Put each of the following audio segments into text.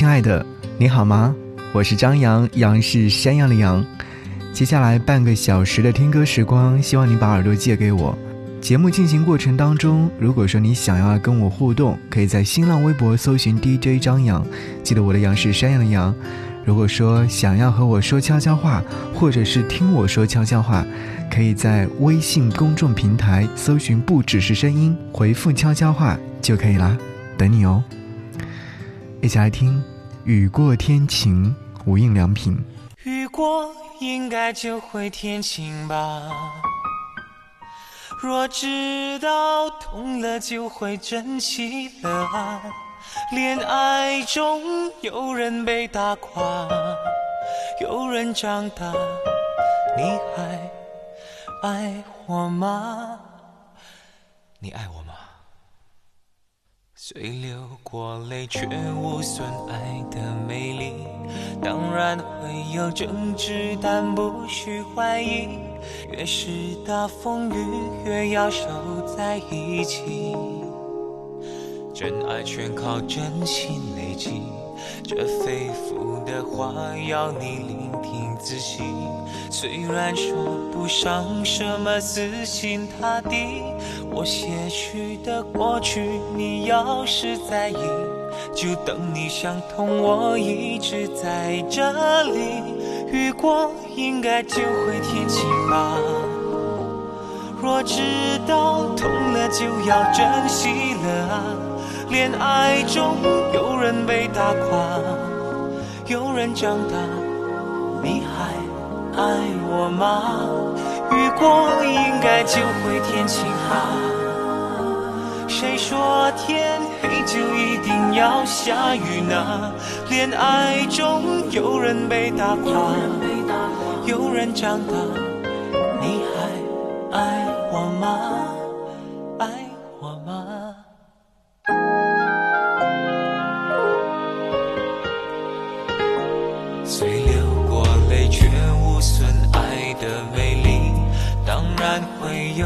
亲爱的，你好吗？我是张扬，杨是山羊的羊。接下来半个小时的听歌时光，希望你把耳朵借给我。节目进行过程当中，如果说你想要跟我互动，可以在新浪微博搜寻 DJ 张扬，记得我的杨是山羊的羊。如果说想要和我说悄悄话，或者是听我说悄悄话，可以在微信公众平台搜寻“不只是声音”，回复悄悄话就可以啦，等你哦。一起来听《雨过天晴》，无印良品。雨过应该就会天晴吧。若知道痛了就会珍惜了啊！恋爱中有人被打垮，有人长大，你还爱我吗？你爱我吗？虽流过泪，却无损爱的美丽。当然会有争执，但不需怀疑。越是大风雨，越要守在一起。真爱全靠真心累积，这肺腑的话要你聆自信。虽然说不上什么死心塌地，我些许的过去，你要是在意，就等你想通，我一直在这里。雨过应该就会天晴吧。若知道痛了就要珍惜了啊。恋爱中有人被打垮，有人长大，你还爱我吗？雨过应该就会天晴吧。谁说天黑就一定要下雨呢？恋爱中有人被打垮，有人长大，你还爱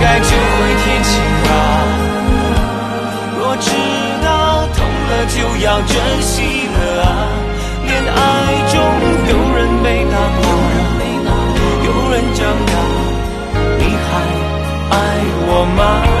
该就会天晴吧。若知道痛了就要珍惜了啊。恋爱中有人被打破，有人长大，你还爱我吗？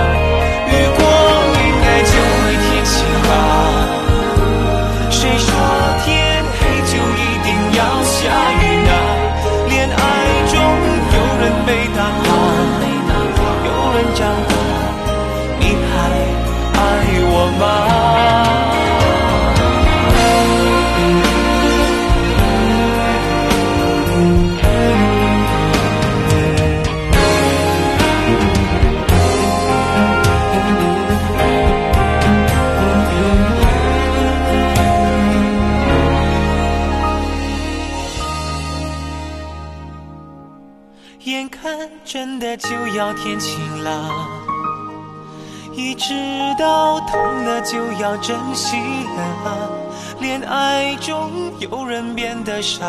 恋爱中有人变得傻，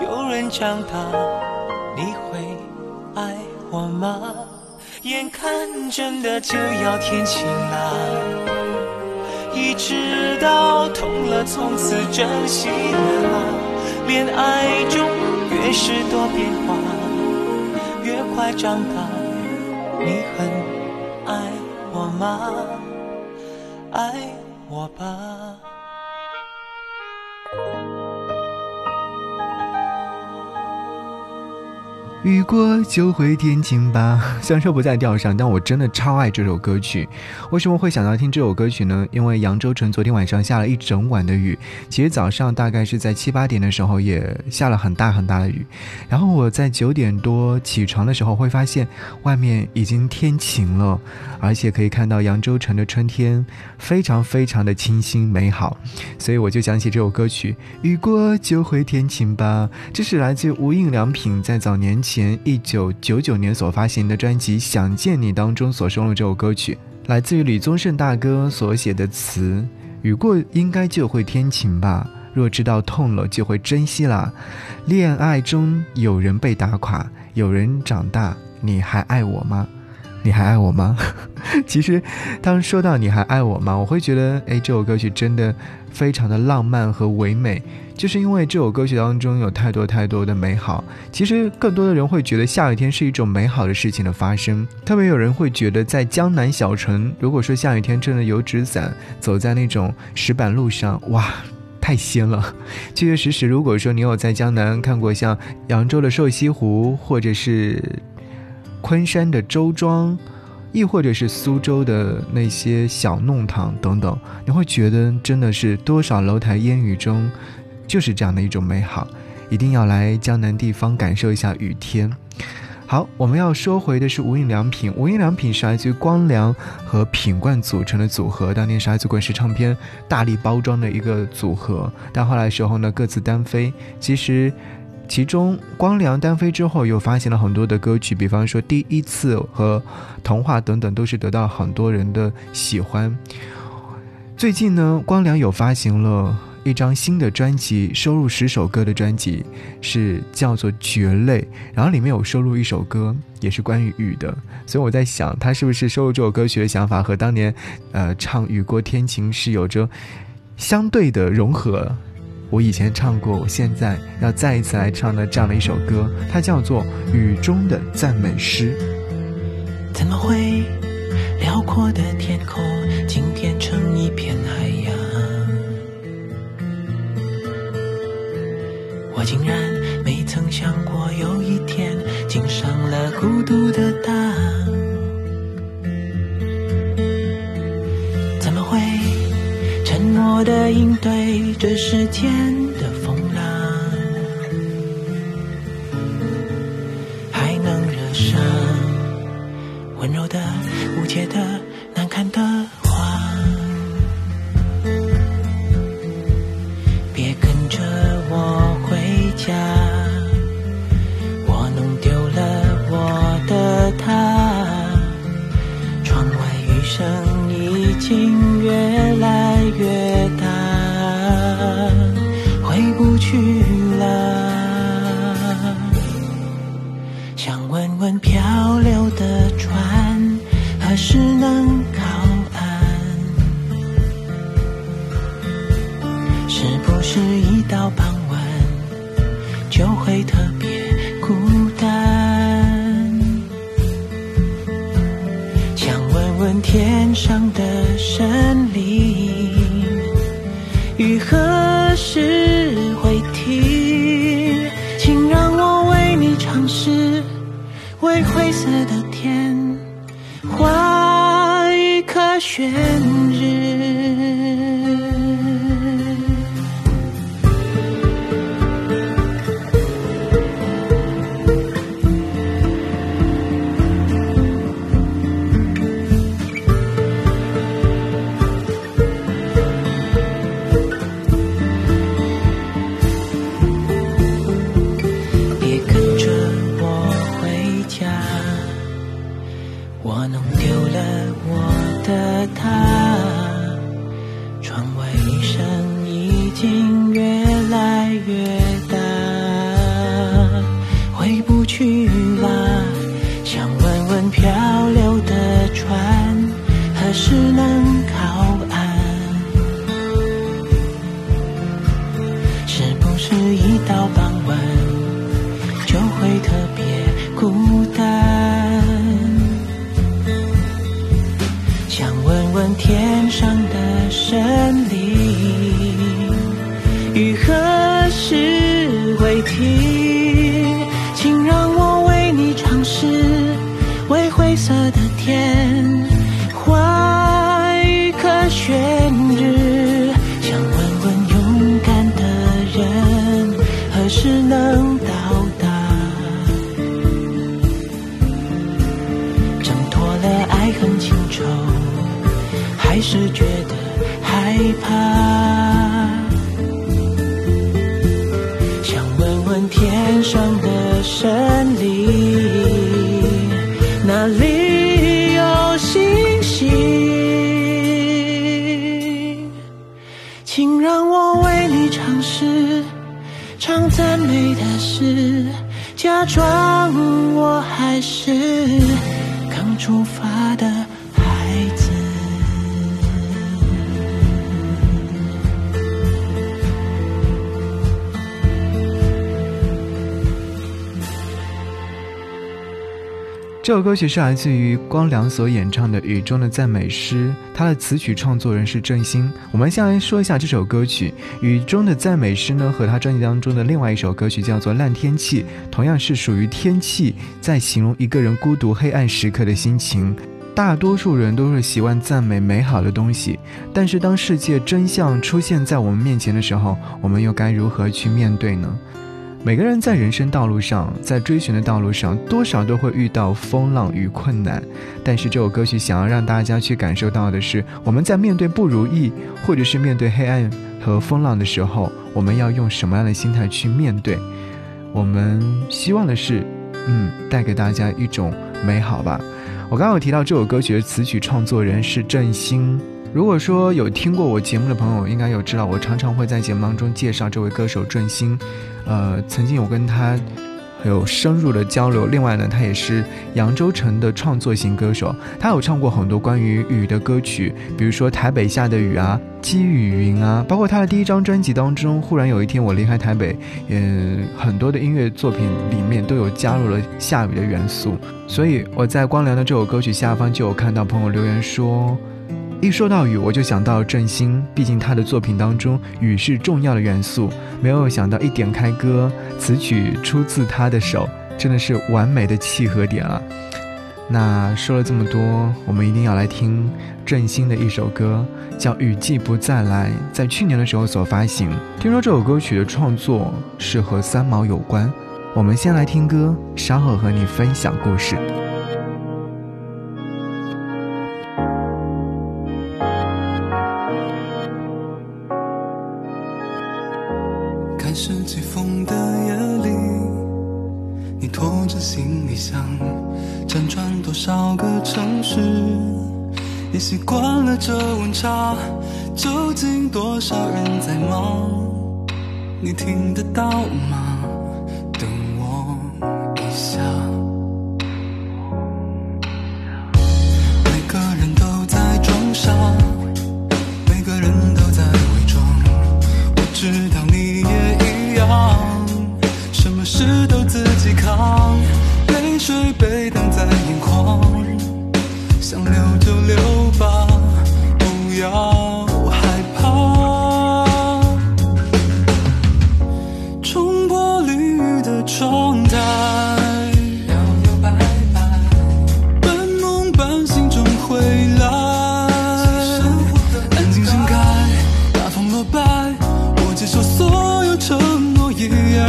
有人长大，你会爱我吗？眼看真的就要天晴了，一直到痛了从此珍惜了。恋爱中越是多变化，越快长大。你很爱我吗？爱我吧。雨过就会天晴吧。虽然说不在调上，但我真的超爱这首歌曲。为什么会想到听这首歌曲呢？因为扬州城昨天晚上下了一整晚的雨，其实早上大概是在七八点的时候也下了很大很大的雨。然后我在九点多起床的时候，会发现外面已经天晴了，而且可以看到扬州城的春天非常非常的清新美好。所以我就想起这首歌曲《雨过就会天晴吧》，这是来自无印良品在早年。前一九九九年所发行的专辑《想见你》当中所收录这首歌曲，来自于李宗盛大哥所写的词：“雨过应该就会天晴吧，若知道痛了就会珍惜啦。恋爱中有人被打垮，有人长大，你还爱我吗？你还爱我吗？” 其实，当说到“你还爱我吗”，我会觉得，哎，这首歌曲真的非常的浪漫和唯美。就是因为这首歌曲当中有太多太多的美好，其实更多的人会觉得下雨天是一种美好的事情的发生。特别有人会觉得，在江南小城，如果说下雨天真的有纸伞，走在那种石板路上，哇，太仙了。确确实实，如果说你有在江南看过像扬州的瘦西湖，或者是昆山的周庄，亦或者是苏州的那些小弄堂等等，你会觉得真的是多少楼台烟雨中。就是这样的一种美好，一定要来江南地方感受一下雨天。好，我们要说回的是无印良品。无印良品是来自于光良和品冠组成的组合，当年是来自滚石唱片大力包装的一个组合。但后来时候呢，各自单飞。其实，其中光良单飞之后，又发行了很多的歌曲，比方说《第一次》和《童话》等等，都是得到很多人的喜欢。最近呢，光良有发行了。一张新的专辑，收录十首歌的专辑，是叫做《绝类》，然后里面有收录一首歌，也是关于雨的。所以我在想，他是不是收录这首歌曲的想法和当年，呃，唱《雨过天晴》是有着相对的融合？我以前唱过，我现在要再一次来唱的这样的一首歌，它叫做《雨中的赞美诗》。怎么会辽阔的天空竟变成一片海洋？我竟然没曾想过，有一天竟上了孤独的当。的应对这世间的风浪？还能惹上温柔的、无解的、难堪的会特别孤独。问问天上的神灵雨何时会停这首歌曲是来自于光良所演唱的《雨中的赞美诗》，他的词曲创作人是郑兴。我们先来说一下这首歌曲《雨中的赞美诗》呢，和他专辑当中的另外一首歌曲叫做《烂天气》，同样是属于天气，在形容一个人孤独黑暗时刻的心情。大多数人都是习惯赞美美好的东西，但是当世界真相出现在我们面前的时候，我们又该如何去面对呢？每个人在人生道路上，在追寻的道路上，多少都会遇到风浪与困难。但是这首歌曲想要让大家去感受到的是，我们在面对不如意，或者是面对黑暗和风浪的时候，我们要用什么样的心态去面对？我们希望的是，嗯，带给大家一种美好吧。我刚刚有提到这首歌曲的词曲创作人是郑兴。如果说有听过我节目的朋友，应该有知道，我常常会在节目当中介绍这位歌手郑兴。呃，曾经有跟他有深入的交流。另外呢，他也是扬州城的创作型歌手，他有唱过很多关于雨的歌曲，比如说《台北下的雨》啊，《积雨云》啊，包括他的第一张专辑当中，《忽然有一天我离开台北》，嗯，很多的音乐作品里面都有加入了下雨的元素。所以我在光良的这首歌曲下方就有看到朋友留言说。一说到雨，我就想到郑兴，毕竟他的作品当中雨是重要的元素。没有想到一点开歌，词曲出自他的手，真的是完美的契合点啊！那说了这么多，我们一定要来听郑兴的一首歌，叫《雨季不再来》，在去年的时候所发行。听说这首歌曲的创作是和三毛有关，我们先来听歌，稍后和你分享故事。好吗？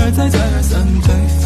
而再，再而三再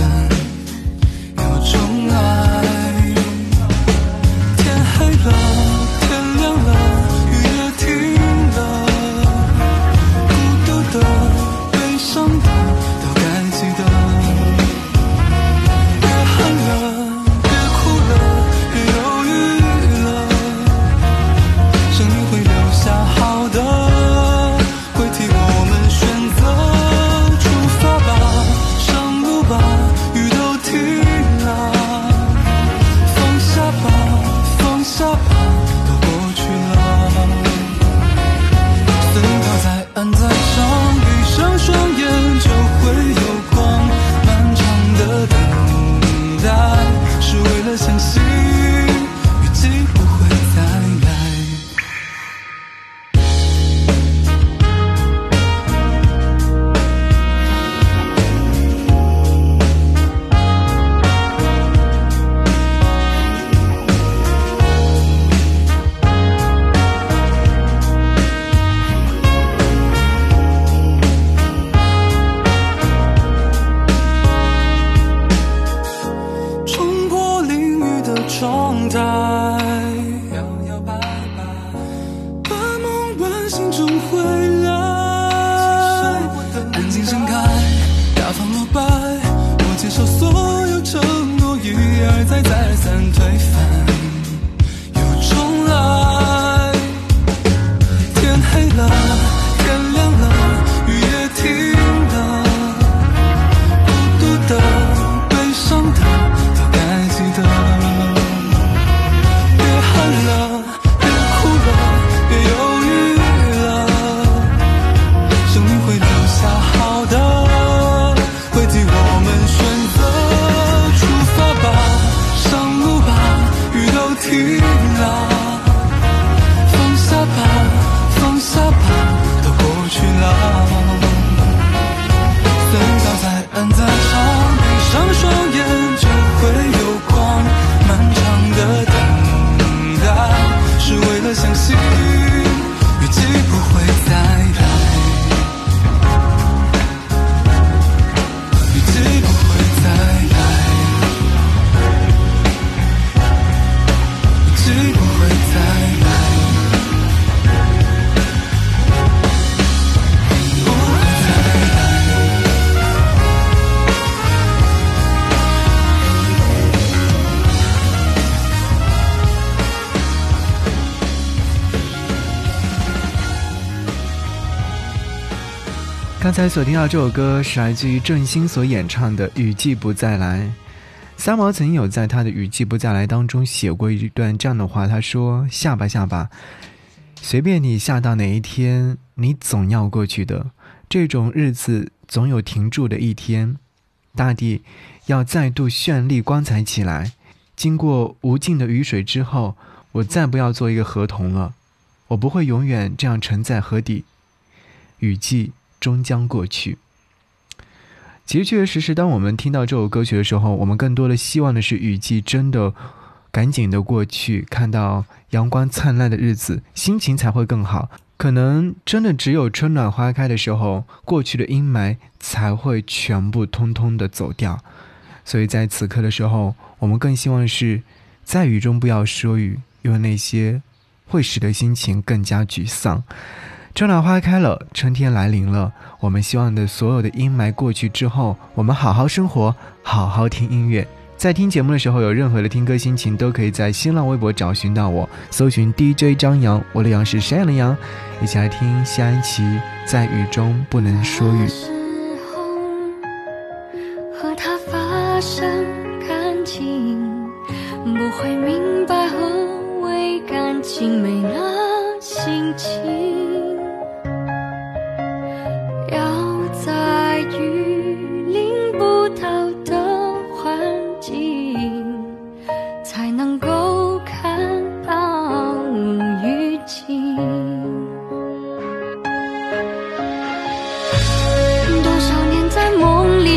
才所听到这首歌是来自于郑兴所演唱的《雨季不再来》。三毛曾有在他的《雨季不再来》当中写过一段这样的话，他说：“下吧下吧，随便你下到哪一天，你总要过去的。这种日子总有停住的一天，大地要再度绚丽光彩起来。经过无尽的雨水之后，我再不要做一个河童了，我不会永远这样沉在河底。雨季。”终将过去。其实，确确实实，当我们听到这首歌曲的时候，我们更多的希望的是雨季真的赶紧的过去，看到阳光灿烂的日子，心情才会更好。可能真的只有春暖花开的时候，过去的阴霾才会全部通通的走掉。所以在此刻的时候，我们更希望是在雨中不要说雨，因为那些会使得心情更加沮丧。春暖花开了，春天来临了。我们希望的所有的阴霾过去之后，我们好好生活，好好听音乐。在听节目的时候，有任何的听歌心情，都可以在新浪微博找寻到我，搜寻 DJ 张扬，我的阳是山羊的羊，一起来听谢安琪《在雨中不能说雨》。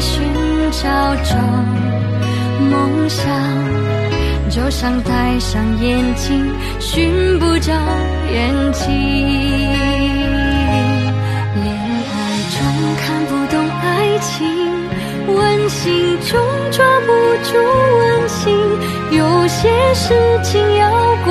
寻找着梦想，就像戴上眼镜寻不着眼睛。恋爱中看不懂爱情，温馨中抓不住温馨，有些事情要过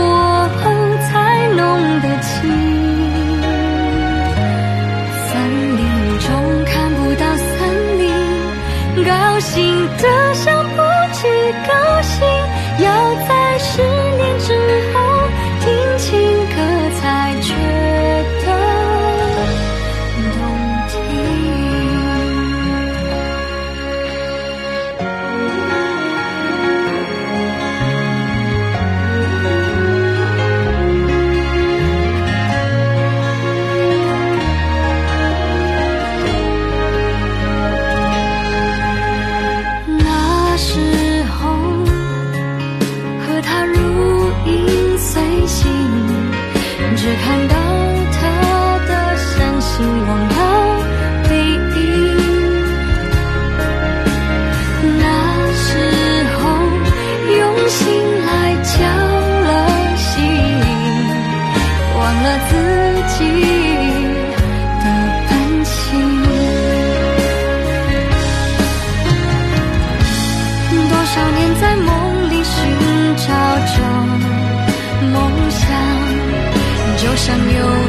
i'm